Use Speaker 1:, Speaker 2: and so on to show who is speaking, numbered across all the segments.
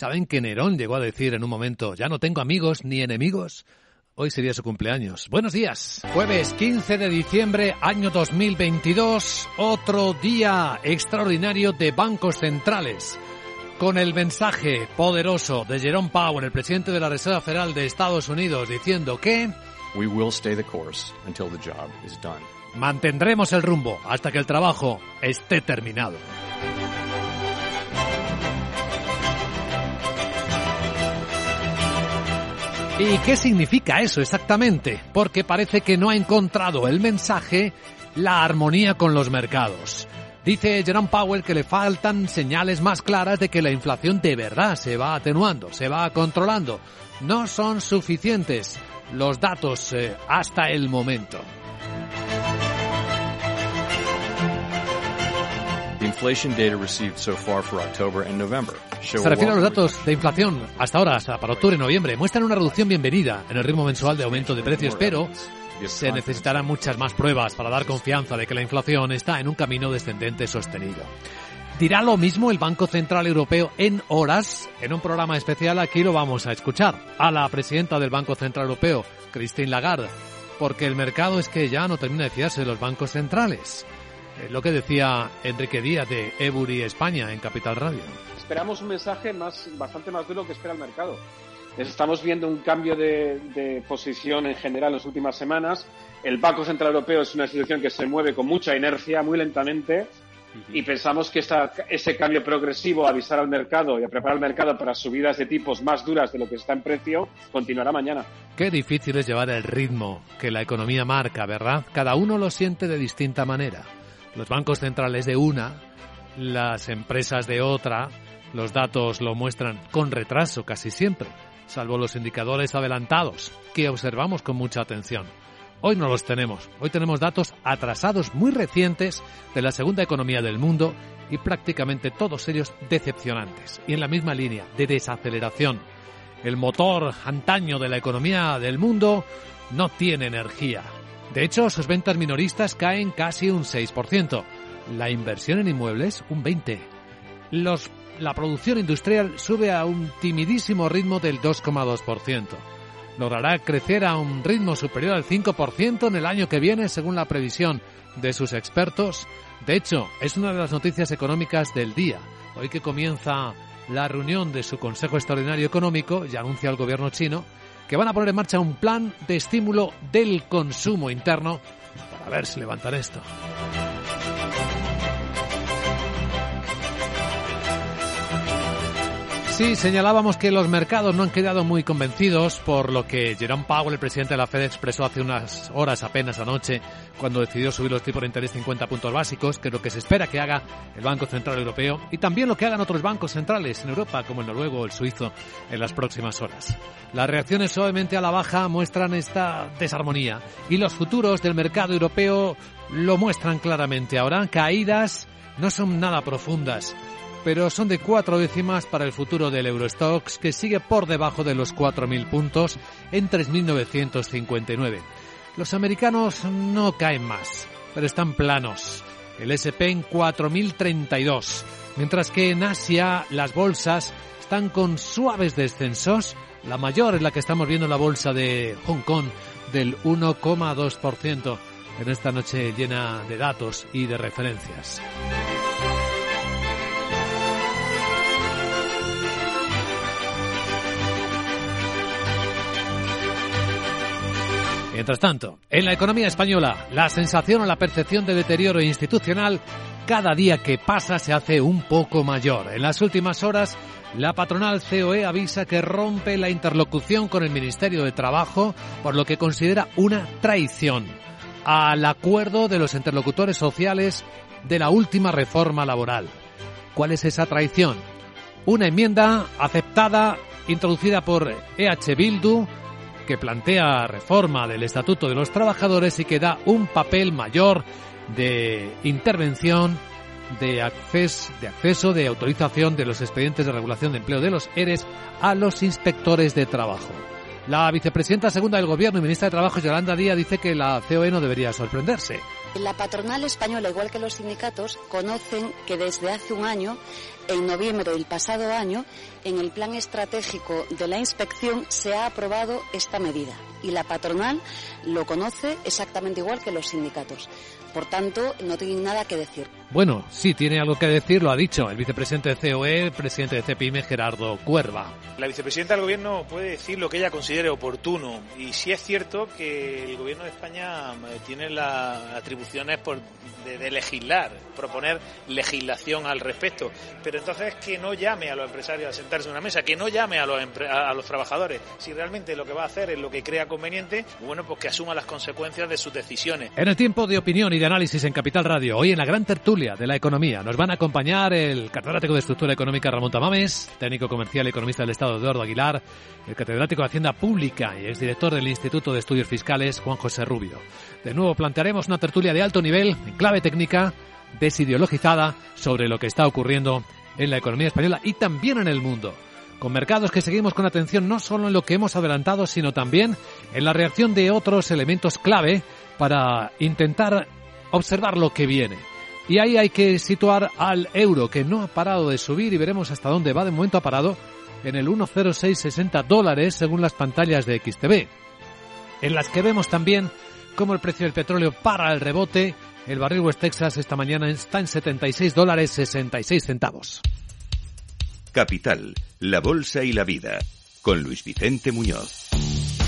Speaker 1: ¿Saben que Nerón llegó a decir en un momento, ya no tengo amigos ni enemigos? Hoy sería su cumpleaños. Buenos días. Jueves 15 de diciembre, año 2022. Otro día extraordinario de bancos centrales. Con el mensaje poderoso de Jerome Powell, el presidente de la Reserva Federal de Estados Unidos, diciendo que
Speaker 2: We will stay the course until the job is done.
Speaker 1: mantendremos el rumbo hasta que el trabajo esté terminado. ¿Y qué significa eso exactamente? Porque parece que no ha encontrado el mensaje la armonía con los mercados. Dice Jerome Powell que le faltan señales más claras de que la inflación de verdad se va atenuando, se va controlando. No son suficientes los datos eh, hasta el momento. Se refiere a los datos de inflación hasta ahora, hasta para octubre y noviembre. Muestran una reducción bienvenida en el ritmo mensual de aumento de precios, pero se necesitarán muchas más pruebas para dar confianza de que la inflación está en un camino descendente sostenido. Dirá lo mismo el Banco Central Europeo en horas. En un programa especial aquí lo vamos a escuchar a la presidenta del Banco Central Europeo, Christine Lagarde, porque el mercado es que ya no termina de fiarse de los bancos centrales. Lo que decía Enrique Díaz de Ebury España en Capital Radio.
Speaker 3: esperamos un mensaje más, bastante más duro que espera el mercado. Estamos viendo un cambio de, de posición en general en las últimas semanas. El Banco Central Europeo es una institución que se mueve con mucha inercia, muy lentamente, y pensamos que esta- ese cambio progresivo, a avisar al mercado y a preparar al mercado para subidas de tipos más duras de lo que está en precio, continuará mañana.
Speaker 1: Qué difícil es llevar el ritmo que la economía marca, ¿verdad? Cada uno lo siente de distinta manera. Los bancos centrales de una, las empresas de otra, los datos lo muestran con retraso casi siempre, salvo los indicadores adelantados, que observamos con mucha atención. Hoy no los tenemos. Hoy tenemos datos atrasados muy recientes de la segunda economía del mundo y prácticamente todos ellos decepcionantes. Y en la misma línea de desaceleración. El motor antaño de la economía del mundo no tiene energía. De hecho, sus ventas minoristas caen casi un 6%. La inversión en inmuebles un 20%. Los, la producción industrial sube a un timidísimo ritmo del 2,2%. Logrará crecer a un ritmo superior al 5% en el año que viene, según la previsión de sus expertos. De hecho, es una de las noticias económicas del día. Hoy que comienza la reunión de su Consejo Extraordinario Económico, ya anuncia el gobierno chino, que van a poner en marcha un plan de estímulo del consumo interno para ver si levantan esto. Sí, señalábamos que los mercados no han quedado muy convencidos por lo que Jerome Powell, el presidente de la Fed, expresó hace unas horas apenas anoche cuando decidió subir los tipos de interés 50 puntos básicos, que es lo que se espera que haga el Banco Central Europeo y también lo que hagan otros bancos centrales en Europa, como el noruego o el suizo, en las próximas horas. Las reacciones suavemente a la baja muestran esta desarmonía y los futuros del mercado europeo lo muestran claramente. Ahora caídas no son nada profundas pero son de cuatro décimas para el futuro del Eurostox, que sigue por debajo de los 4.000 puntos en 3.959. Los americanos no caen más, pero están planos. El SP en 4.032, mientras que en Asia las bolsas están con suaves descensos. La mayor es la que estamos viendo en la bolsa de Hong Kong, del 1,2%, en esta noche llena de datos y de referencias. Mientras tanto, en la economía española, la sensación o la percepción de deterioro institucional cada día que pasa se hace un poco mayor. En las últimas horas, la patronal COE avisa que rompe la interlocución con el Ministerio de Trabajo por lo que considera una traición al acuerdo de los interlocutores sociales de la última reforma laboral. ¿Cuál es esa traición? Una enmienda aceptada, introducida por EH Bildu, que plantea reforma del Estatuto de los Trabajadores y que da un papel mayor de intervención, de acceso, de acceso, de autorización de los expedientes de regulación de empleo de los ERES a los inspectores de trabajo. La vicepresidenta segunda del Gobierno y ministra de Trabajo, Yolanda Díaz, dice que la COE no debería sorprenderse.
Speaker 4: La patronal española, igual que los sindicatos, conocen que desde hace un año en noviembre del pasado año, en el plan estratégico de la inspección se ha aprobado esta medida y la patronal lo conoce exactamente igual que los sindicatos. Por tanto, no tienen nada que decir.
Speaker 1: Bueno, sí, tiene algo que decir, lo ha dicho el vicepresidente de COE, el presidente de CEPIME, Gerardo Cuerva.
Speaker 5: La vicepresidenta del Gobierno puede decir lo que ella considere oportuno y sí es cierto que el Gobierno de España eh, tiene las atribuciones por, de, legislar, proponer legislación al respecto, pero entonces que no llame a los empresarios a sentarse en una mesa, que no llame a los, a los trabajadores. Si realmente lo que va a hacer es lo que crea conveniente, bueno, pues que asuma las consecuencias de sus decisiones.
Speaker 1: En el tiempo de opinión y de análisis en Capital Radio, hoy en la gran tertulia de la economía, nos van a acompañar el catedrático de estructura económica Ramón Tamames, técnico comercial y economista del Estado Eduardo Aguilar, el catedrático de Hacienda Pública y exdirector del Instituto de Estudios Fiscales Juan José Rubio. De nuevo plantearemos una tertulia de alto nivel, en clave técnica, desideologizada, sobre lo que está ocurriendo en la economía española y también en el mundo con mercados que seguimos con atención no solo en lo que hemos adelantado, sino también en la reacción de otros elementos clave para intentar observar lo que viene. Y ahí hay que situar al euro, que no ha parado de subir y veremos hasta dónde va. De momento ha parado en el 1,0660 dólares según las pantallas de XTB, en las que vemos también cómo el precio del petróleo para el rebote. El barril West Texas esta mañana está en 76 dólares 66 centavos.
Speaker 6: Capital, la Bolsa y la Vida, con Luis Vicente Muñoz.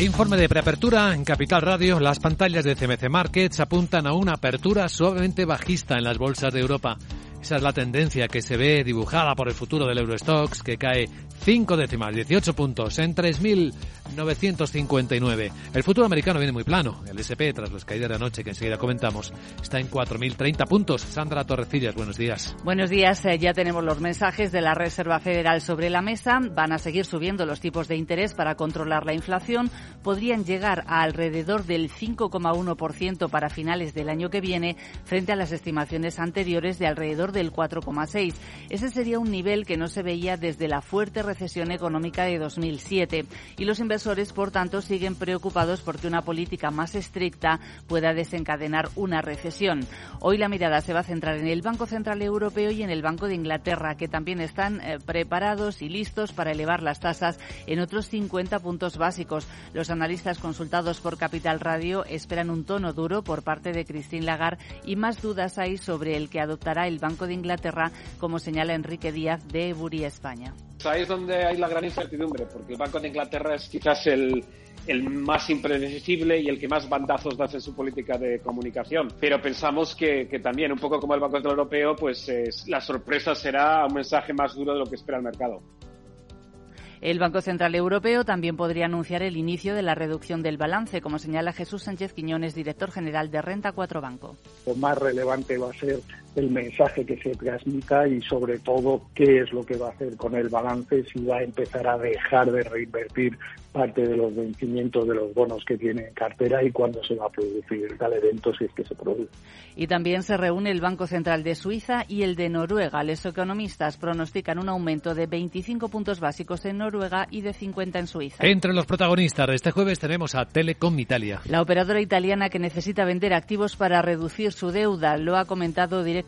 Speaker 1: Informe de preapertura en Capital Radio. Las pantallas de CMC Markets apuntan a una apertura suavemente bajista en las bolsas de Europa. Esa es la tendencia que se ve dibujada por el futuro del Eurostox, que cae 5 décimas, 18 puntos, en 3.959. El futuro americano viene muy plano. El SP, tras las caídas de anoche que enseguida comentamos, está en 4.030 puntos. Sandra Torrecillas, buenos días.
Speaker 7: Buenos días. Eh, ya tenemos los mensajes de la Reserva Federal sobre la mesa. Van a seguir subiendo los tipos de interés para controlar la inflación. Podrían llegar a alrededor del 5,1% para finales del año que viene, frente a las estimaciones anteriores de alrededor del 4,6. Ese sería un nivel que no se veía desde la fuerte recesión económica de 2007 y los inversores, por tanto, siguen preocupados porque una política más estricta pueda desencadenar una recesión. Hoy la mirada se va a centrar en el Banco Central Europeo y en el Banco de Inglaterra, que también están eh, preparados y listos para elevar las tasas en otros 50 puntos básicos. Los analistas consultados por Capital Radio esperan un tono duro por parte de Christine Lagarde y más dudas hay sobre el que adoptará el Banco de Inglaterra, como señala Enrique Díaz de Ebury España.
Speaker 3: Ahí es donde hay la gran incertidumbre, porque el Banco de Inglaterra es quizás el, el más impredecible y el que más bandazos da en su política de comunicación. Pero pensamos que, que también, un poco como el Banco Central Europeo, pues la sorpresa será un mensaje más duro de lo que espera el mercado.
Speaker 7: El Banco Central Europeo también podría anunciar el inicio de la reducción del balance, como señala Jesús Sánchez Quiñones, director general de Renta 4 Banco.
Speaker 8: Lo más relevante va a ser el mensaje que se transmita y sobre todo qué es lo que va a hacer con el balance, si va a empezar a dejar de reinvertir parte de los vencimientos de los bonos que tiene en cartera y cuándo se va a producir tal evento si es que se produce.
Speaker 7: Y también se reúne el Banco Central de Suiza y el de Noruega. Los economistas pronostican un aumento de 25 puntos básicos en Noruega y de 50 en Suiza.
Speaker 1: Entre los protagonistas de este jueves tenemos a Telecom Italia.
Speaker 7: La operadora italiana que necesita vender activos para reducir su deuda lo ha comentado directamente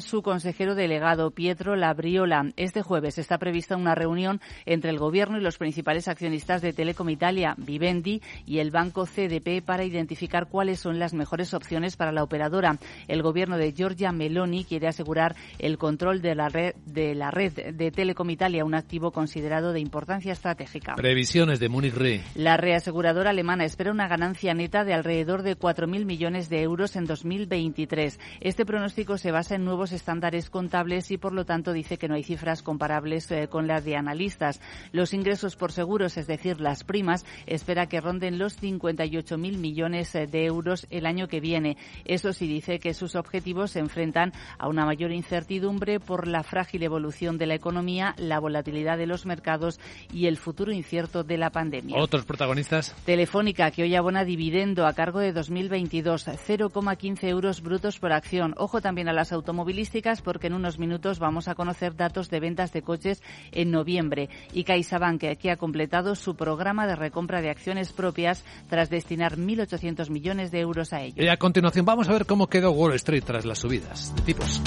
Speaker 7: su consejero delegado Pietro Labriola. Este jueves está prevista una reunión entre el gobierno y los principales accionistas de Telecom Italia, Vivendi y el banco CDP para identificar cuáles son las mejores opciones para la operadora. El gobierno de Giorgia Meloni quiere asegurar el control de la red de la red de Telecom Italia, un activo considerado de importancia estratégica.
Speaker 1: Previsiones de Munich Re.
Speaker 7: La reaseguradora alemana espera una ganancia neta de alrededor de 4.000 millones de euros en 2023. Este pronóstico se basa en nuevos estándares contables y, por lo tanto, dice que no hay cifras comparables eh, con las de analistas. Los ingresos por seguros, es decir, las primas, espera que ronden los 58.000 millones eh, de euros el año que viene. Eso sí dice que sus objetivos se enfrentan a una mayor incertidumbre por la frágil evolución de la economía, la volatilidad de los mercados y el futuro incierto de la pandemia.
Speaker 1: Otros protagonistas.
Speaker 7: Telefónica, que hoy abona dividendo a cargo de 2022, 0,15 euros brutos por acción. Ojo también a las automovilísticas porque en unos minutos vamos a conocer datos de ventas de coches en noviembre. Y CaixaBank, que ha completado su programa de recompra de acciones propias tras destinar 1.800 millones de euros a ello.
Speaker 1: Y a continuación vamos a ver cómo quedó Wall Street tras las subidas de tipos.